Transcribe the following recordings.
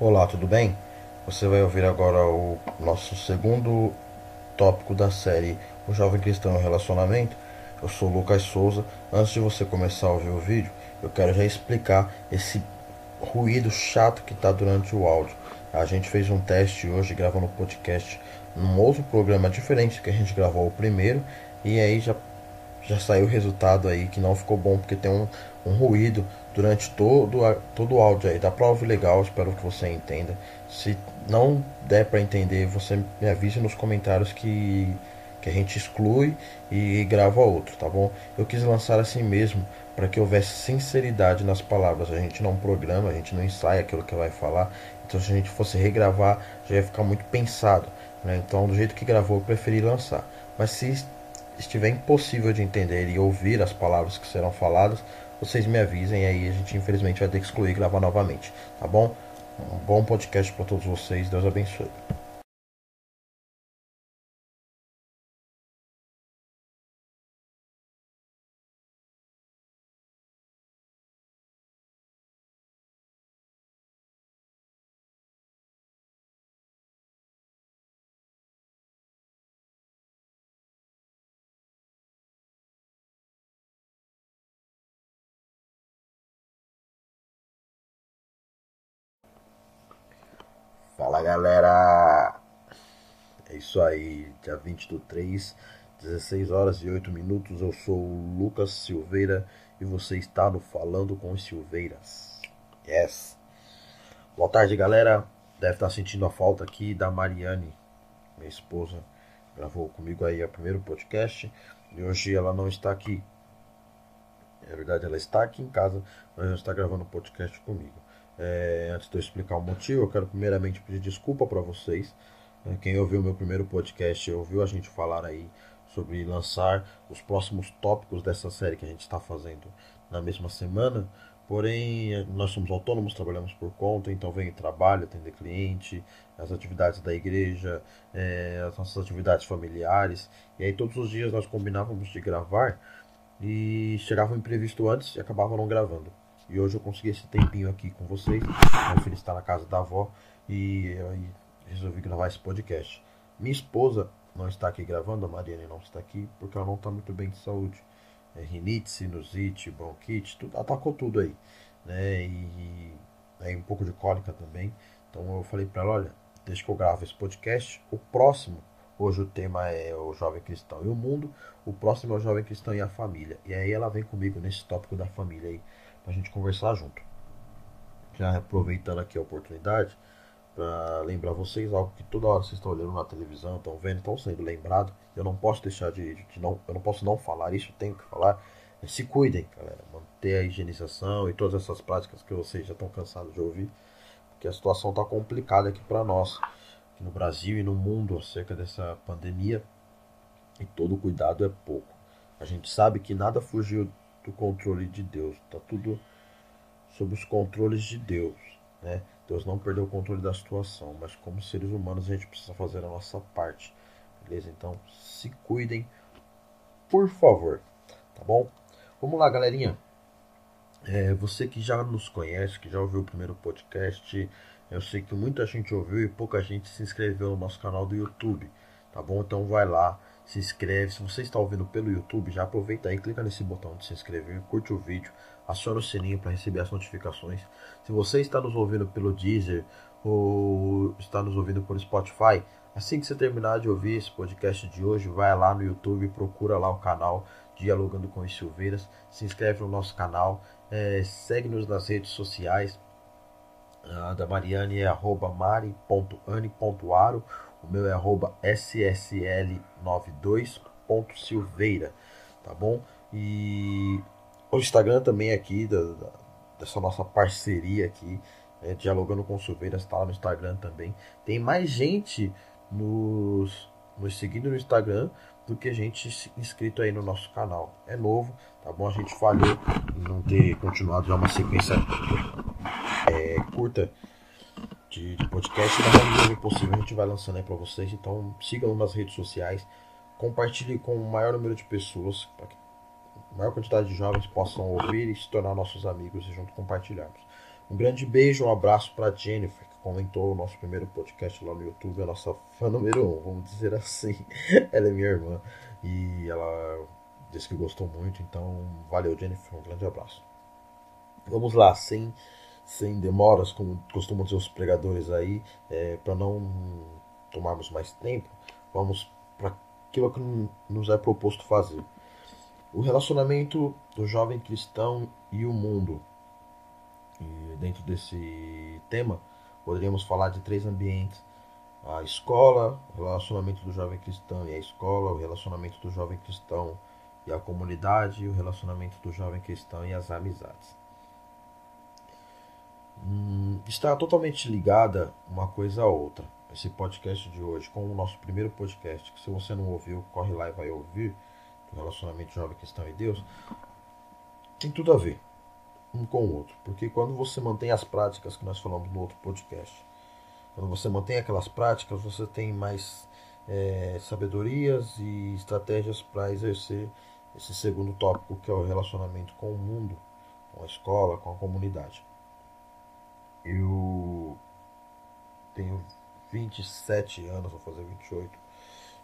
Olá, tudo bem? Você vai ouvir agora o nosso segundo tópico da série O Jovem Cristão e Relacionamento. Eu sou o Lucas Souza. Antes de você começar a ouvir o vídeo, eu quero já explicar esse ruído chato que está durante o áudio. A gente fez um teste hoje gravando um podcast num outro programa diferente que a gente gravou o primeiro e aí já já saiu o resultado aí que não ficou bom porque tem um, um ruído durante todo, todo o áudio aí. Dá pra ouvir legal, espero que você entenda. Se não der para entender, você me avise nos comentários que, que a gente exclui e grava outro, tá bom? Eu quis lançar assim mesmo para que houvesse sinceridade nas palavras. A gente não programa, a gente não ensaia aquilo que vai falar. Então se a gente fosse regravar, já ia ficar muito pensado. Né? Então do jeito que gravou, eu preferi lançar. Mas se estiver impossível de entender e ouvir as palavras que serão faladas, vocês me avisem aí a gente infelizmente vai ter que excluir e gravar novamente, tá bom? Um bom podcast para todos vocês, Deus abençoe. Fala galera! É isso aí, dia 20 do 3, 16 horas e 8 minutos. Eu sou o Lucas Silveira e você está no Falando com Silveiras. Yes! Boa tarde, galera. Deve estar sentindo a falta aqui da Mariane, minha esposa. Gravou comigo aí o primeiro podcast e hoje ela não está aqui. É verdade, ela está aqui em casa, mas não está gravando o podcast comigo. É, antes de eu explicar o motivo, eu quero primeiramente pedir desculpa para vocês. É, quem ouviu meu primeiro podcast ouviu a gente falar aí sobre lançar os próximos tópicos dessa série que a gente está fazendo na mesma semana. Porém, nós somos autônomos, trabalhamos por conta, então vem trabalho, atender cliente, as atividades da igreja, é, as nossas atividades familiares. E aí todos os dias nós combinávamos de gravar e chegava um imprevisto antes e acabava não gravando. E hoje eu consegui esse tempinho aqui com vocês. Meu filho está na casa da avó e eu resolvi gravar esse podcast. Minha esposa não está aqui gravando, a Mariane não está aqui porque ela não está muito bem de saúde. É, rinite, sinusite, bronquite, tudo, atacou tudo aí. Né? E aí um pouco de cólica também. Então eu falei para ela, olha, deixa que eu gravo esse podcast. O próximo, hoje o tema é o jovem cristão e o mundo. O próximo é o jovem cristão e a família. E aí ela vem comigo nesse tópico da família aí a gente conversar junto. Já aproveitando aqui a oportunidade para lembrar vocês algo que toda hora vocês estão olhando na televisão, estão vendo, estão sendo lembrados. Eu não posso deixar de, de, não, eu não posso não falar isso, tenho que falar. Se cuidem, galera, manter a higienização e todas essas práticas que vocês já estão cansados de ouvir, porque a situação está complicada aqui para nós, aqui no Brasil e no mundo acerca dessa pandemia. E todo cuidado é pouco. A gente sabe que nada fugiu do controle de Deus. Está tudo sob os controles de Deus. Né? Deus não perdeu o controle da situação, mas como seres humanos a gente precisa fazer a nossa parte. Beleza? Então se cuidem, por favor. Tá bom? Vamos lá, galerinha. É, você que já nos conhece, que já ouviu o primeiro podcast, eu sei que muita gente ouviu e pouca gente se inscreveu no nosso canal do YouTube. Tá bom? Então vai lá, se inscreve. Se você está ouvindo pelo YouTube, já aproveita aí, clica nesse botão de se inscrever, curte o vídeo, aciona o sininho para receber as notificações. Se você está nos ouvindo pelo Deezer ou está nos ouvindo por Spotify, assim que você terminar de ouvir esse podcast de hoje, vai lá no YouTube, procura lá o canal Dialogando com os Silveiras, se inscreve no nosso canal, é, segue-nos nas redes sociais. A da Mariane é arroba mari.ani.aro o meu é arroba ssl92.silveira, tá bom? E o Instagram também aqui, da, da, dessa nossa parceria aqui, é, Dialogando com Silveiras, está lá no Instagram também. Tem mais gente nos, nos seguindo no Instagram do que gente inscrito aí no nosso canal. É novo, tá bom? A gente falhou em não ter continuado já uma sequência é, curta de, de podcast. Da maneira possível a gente vai lançando aí para vocês. Então sigam nas redes sociais, compartilhe com o maior número de pessoas, para que a maior quantidade de jovens possam ouvir e se tornar nossos amigos e junto compartilharmos. Um grande beijo, um abraço para Jennifer, que comentou o nosso primeiro podcast lá no YouTube, a nossa fã número um, vamos dizer assim. ela é minha irmã e ela disse que gostou muito, então valeu Jennifer, um grande abraço. Vamos lá, sem, sem demoras, como costumam dizer os pregadores aí, é, para não tomarmos mais tempo, vamos para aquilo que nos é proposto fazer. O relacionamento do jovem cristão e o mundo. E dentro desse tema, poderíamos falar de três ambientes: a escola, o relacionamento do jovem cristão e a escola, o relacionamento do jovem cristão e a comunidade, e o relacionamento do jovem cristão e as amizades. Hum, está totalmente ligada uma coisa a outra. Esse podcast de hoje, com o nosso primeiro podcast, que se você não ouviu, corre lá e vai ouvir, do relacionamento jovem cristão e Deus, tem tudo a ver um com o outro. Porque quando você mantém as práticas que nós falamos no outro podcast, quando você mantém aquelas práticas, você tem mais é, sabedorias e estratégias para exercer esse segundo tópico, que é o relacionamento com o mundo, com a escola, com a comunidade. Eu tenho 27 anos, vou fazer 28,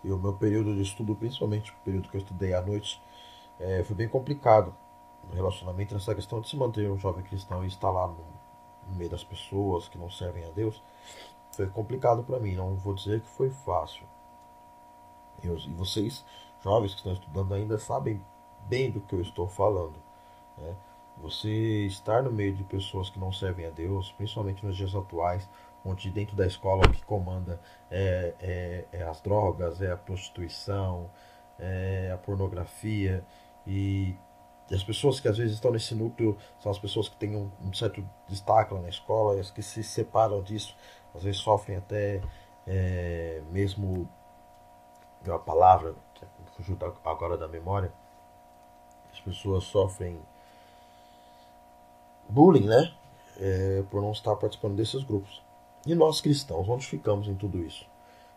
e o meu período de estudo, principalmente o período que eu estudei à noite, é, foi bem complicado no relacionamento, nessa questão de se manter um jovem cristão e estar lá no, meio das pessoas que não servem a Deus, foi complicado para mim. Não vou dizer que foi fácil. Eu, e vocês, jovens que estão estudando ainda, sabem bem do que eu estou falando. Né? Você estar no meio de pessoas que não servem a Deus, principalmente nos dias atuais, onde dentro da escola o que comanda é, é, é as drogas, é a prostituição, é a pornografia e as pessoas que às vezes estão nesse núcleo são as pessoas que têm um, um certo destaque na escola, as que se separam disso, às vezes sofrem até é, mesmo uma palavra fugiu agora da memória. As pessoas sofrem bullying, né? É, por não estar participando desses grupos. E nós cristãos, onde ficamos em tudo isso?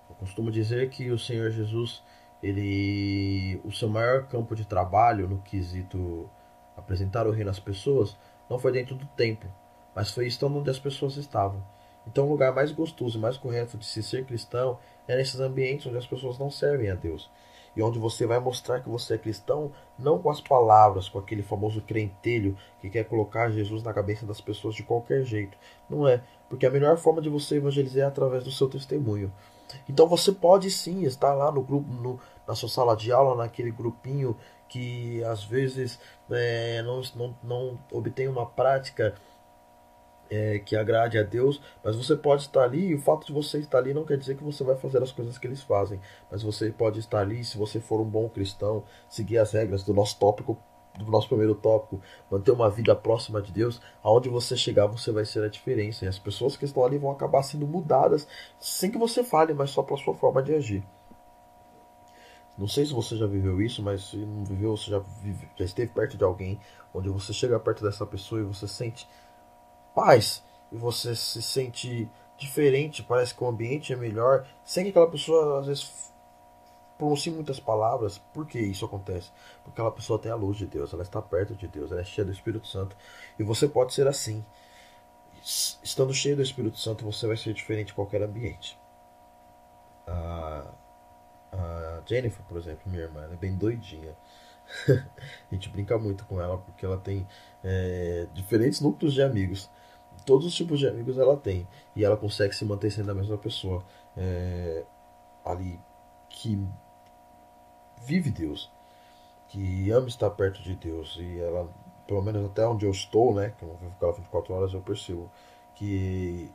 Eu costumo dizer que o Senhor Jesus ele o seu maior campo de trabalho no quesito apresentar o reino às pessoas não foi dentro do templo, mas foi estando onde as pessoas estavam. Então o lugar mais gostoso e mais correto de se ser cristão é nesses ambientes onde as pessoas não servem a Deus. E onde você vai mostrar que você é cristão não com as palavras, com aquele famoso crentelho que quer colocar Jesus na cabeça das pessoas de qualquer jeito. Não é, porque a melhor forma de você evangelizar é através do seu testemunho. Então você pode sim estar lá no grupo, no, na sua sala de aula, naquele grupinho que às vezes é, não, não, não obtém uma prática é, que agrade a Deus, mas você pode estar ali, e o fato de você estar ali não quer dizer que você vai fazer as coisas que eles fazem, mas você pode estar ali, se você for um bom cristão, seguir as regras do nosso tópico do nosso primeiro tópico, manter uma vida próxima de Deus, aonde você chegar você vai ser a diferença. E as pessoas que estão ali vão acabar sendo mudadas sem que você fale, mas só pela sua forma de agir. Não sei se você já viveu isso, mas se não viveu, você já, vive, já esteve perto de alguém, onde você chega perto dessa pessoa e você sente paz, e você se sente diferente, parece que o ambiente é melhor, sem que aquela pessoa às vezes pronuncie muitas palavras. Por que isso acontece? Porque aquela pessoa tem a luz de Deus, ela está perto de Deus, ela é cheia do Espírito Santo. E você pode ser assim. Estando cheio do Espírito Santo, você vai ser diferente em qualquer ambiente. A, a Jennifer, por exemplo, minha irmã, ela é bem doidinha. a gente brinca muito com ela porque ela tem é, diferentes núcleos de amigos. Todos os tipos de amigos ela tem. E ela consegue se manter sendo a mesma pessoa. É, ali que vive Deus, que ama estar perto de Deus. E ela, pelo menos até onde eu estou, né, que eu não vivo com ela 24 horas, eu percebo que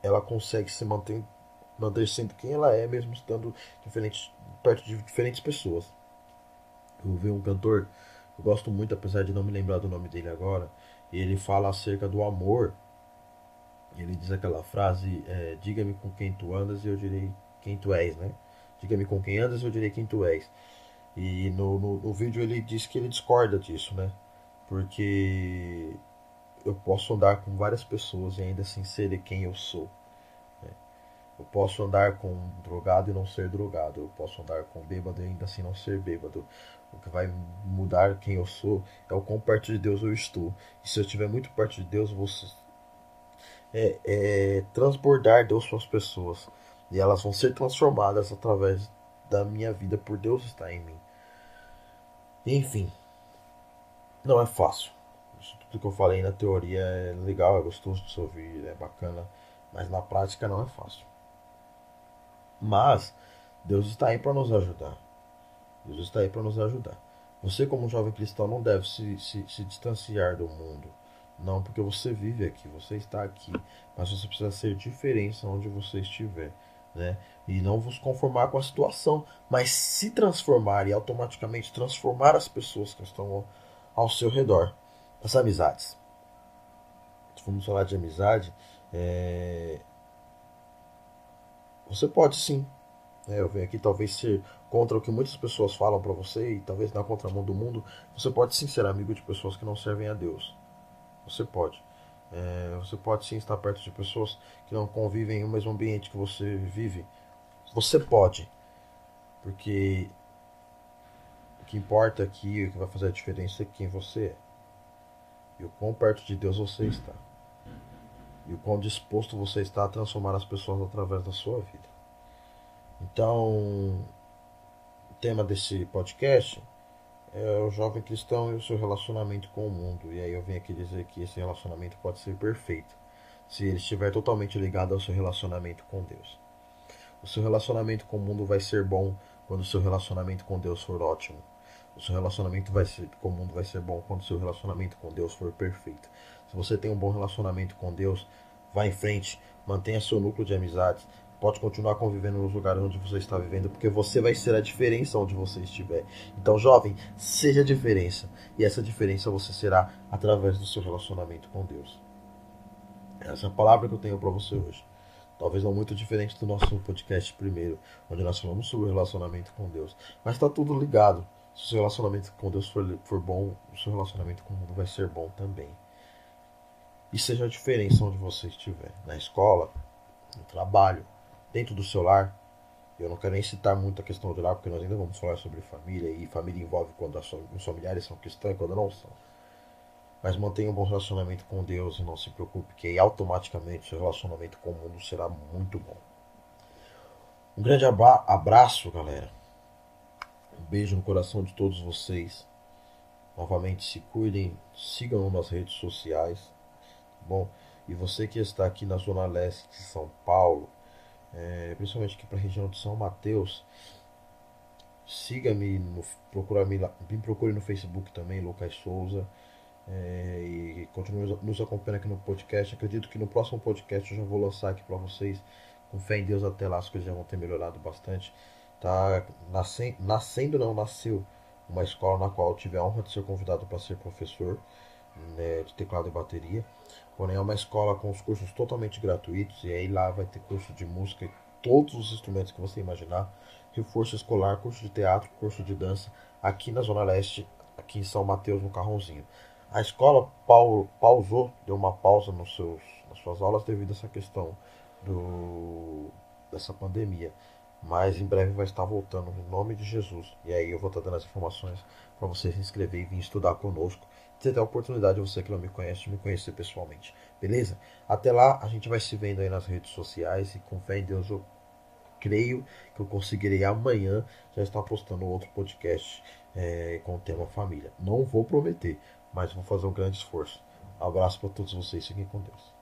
ela consegue se manter, manter sendo quem ela é, mesmo estando diferente, perto de diferentes pessoas. Eu vi um cantor, eu gosto muito, apesar de não me lembrar do nome dele agora, ele fala acerca do amor. Ele diz aquela frase: é, Diga-me com quem tu andas e eu direi quem tu és, né? Diga-me com quem andas, eu direi quem tu és. E no, no, no, vídeo ele diz que ele discorda disso, né? Porque eu posso andar com várias pessoas e ainda assim ser quem eu sou. Eu posso andar com drogado e não ser drogado. Eu posso andar com bêbado e ainda assim não ser bêbado. O que vai mudar quem eu sou é o quão perto de Deus eu estou. E se eu estiver muito perto de Deus, eu vou é, é transbordar Deus para as pessoas. E elas vão ser transformadas através da minha vida por Deus estar em mim. Enfim, não é fácil. Isso tudo que eu falei na teoria é legal, é gostoso de se ouvir, é bacana, mas na prática não é fácil. Mas Deus está aí para nos ajudar. Deus está aí para nos ajudar. Você, como jovem cristão, não deve se, se, se distanciar do mundo. Não porque você vive aqui, você está aqui, mas você precisa ser diferença onde você estiver. Né? E não vos conformar com a situação, mas se transformar e automaticamente transformar as pessoas que estão ao seu redor. As amizades. Vamos falar de amizade. É... Você pode sim. Né? Eu venho aqui talvez ser contra o que muitas pessoas falam para você e talvez na contramão do mundo. Você pode sim ser amigo de pessoas que não servem a Deus. Você pode. É, você pode sim estar perto de pessoas que não convivem no mesmo ambiente que você vive. Você pode. Porque o que importa aqui, o que vai fazer a diferença é quem você é. E o quão perto de Deus você está. E o quão disposto você está a transformar as pessoas através da sua vida. Então, o tema desse podcast é o jovem cristão e o seu relacionamento com o mundo. E aí eu venho aqui dizer que esse relacionamento pode ser perfeito se ele estiver totalmente ligado ao seu relacionamento com Deus. O seu relacionamento com o mundo vai ser bom quando o seu relacionamento com Deus for ótimo. O seu relacionamento vai ser, com o mundo vai ser bom quando o seu relacionamento com Deus for perfeito. Se você tem um bom relacionamento com Deus, vá em frente, mantenha seu núcleo de amizades, pode continuar convivendo nos lugares onde você está vivendo, porque você vai ser a diferença onde você estiver. Então, jovem, seja a diferença. E essa diferença você será através do seu relacionamento com Deus. Essa é a palavra que eu tenho para você hoje. Talvez não muito diferente do nosso podcast primeiro, onde nós falamos sobre o relacionamento com Deus. Mas está tudo ligado. Se o seu relacionamento com Deus for, for bom, o seu relacionamento com o mundo vai ser bom também. E seja a diferença onde você estiver. Na escola, no trabalho, dentro do seu lar. Eu não quero nem citar muito a questão do lar, porque nós ainda vamos falar sobre família, e família envolve quando os familiares são cristãos e quando não são. Mas mantenha um bom relacionamento com Deus e não se preocupe, que automaticamente seu relacionamento com o mundo será muito bom. Um grande abraço, galera. Beijo no coração de todos vocês. Novamente, se cuidem, sigam nas redes sociais. Tá bom, e você que está aqui na Zona Leste de São Paulo, é, principalmente aqui para a região de São Mateus. Siga-me, procura-me me procure no Facebook também, Lucas Souza. É, e continue nos acompanhando aqui no podcast. Acredito que no próximo podcast eu já vou lançar aqui para vocês. Com fé em Deus, até lá as coisas já vão ter melhorado bastante. Tá nascendo, nascendo não, nasceu uma escola na qual eu tive a honra de ser convidado para ser professor né, de teclado e bateria. Porém, é uma escola com os cursos totalmente gratuitos. E aí lá vai ter curso de música e todos os instrumentos que você imaginar. Reforço escolar, curso de teatro, curso de dança. Aqui na Zona Leste, aqui em São Mateus, no Carrãozinho. A escola pausou, deu uma pausa nos seus, nas suas aulas devido a essa questão do, dessa pandemia. Mas em breve vai estar voltando, em nome de Jesus. E aí eu vou estar dando as informações para você se inscrever e vir estudar conosco ter a oportunidade, você que não me conhece, de me conhecer pessoalmente. Beleza? Até lá, a gente vai se vendo aí nas redes sociais e com fé em Deus eu creio que eu conseguirei amanhã já estar postando outro podcast é, com o tema família. Não vou prometer, mas vou fazer um grande esforço. Abraço para todos vocês, fiquem com Deus.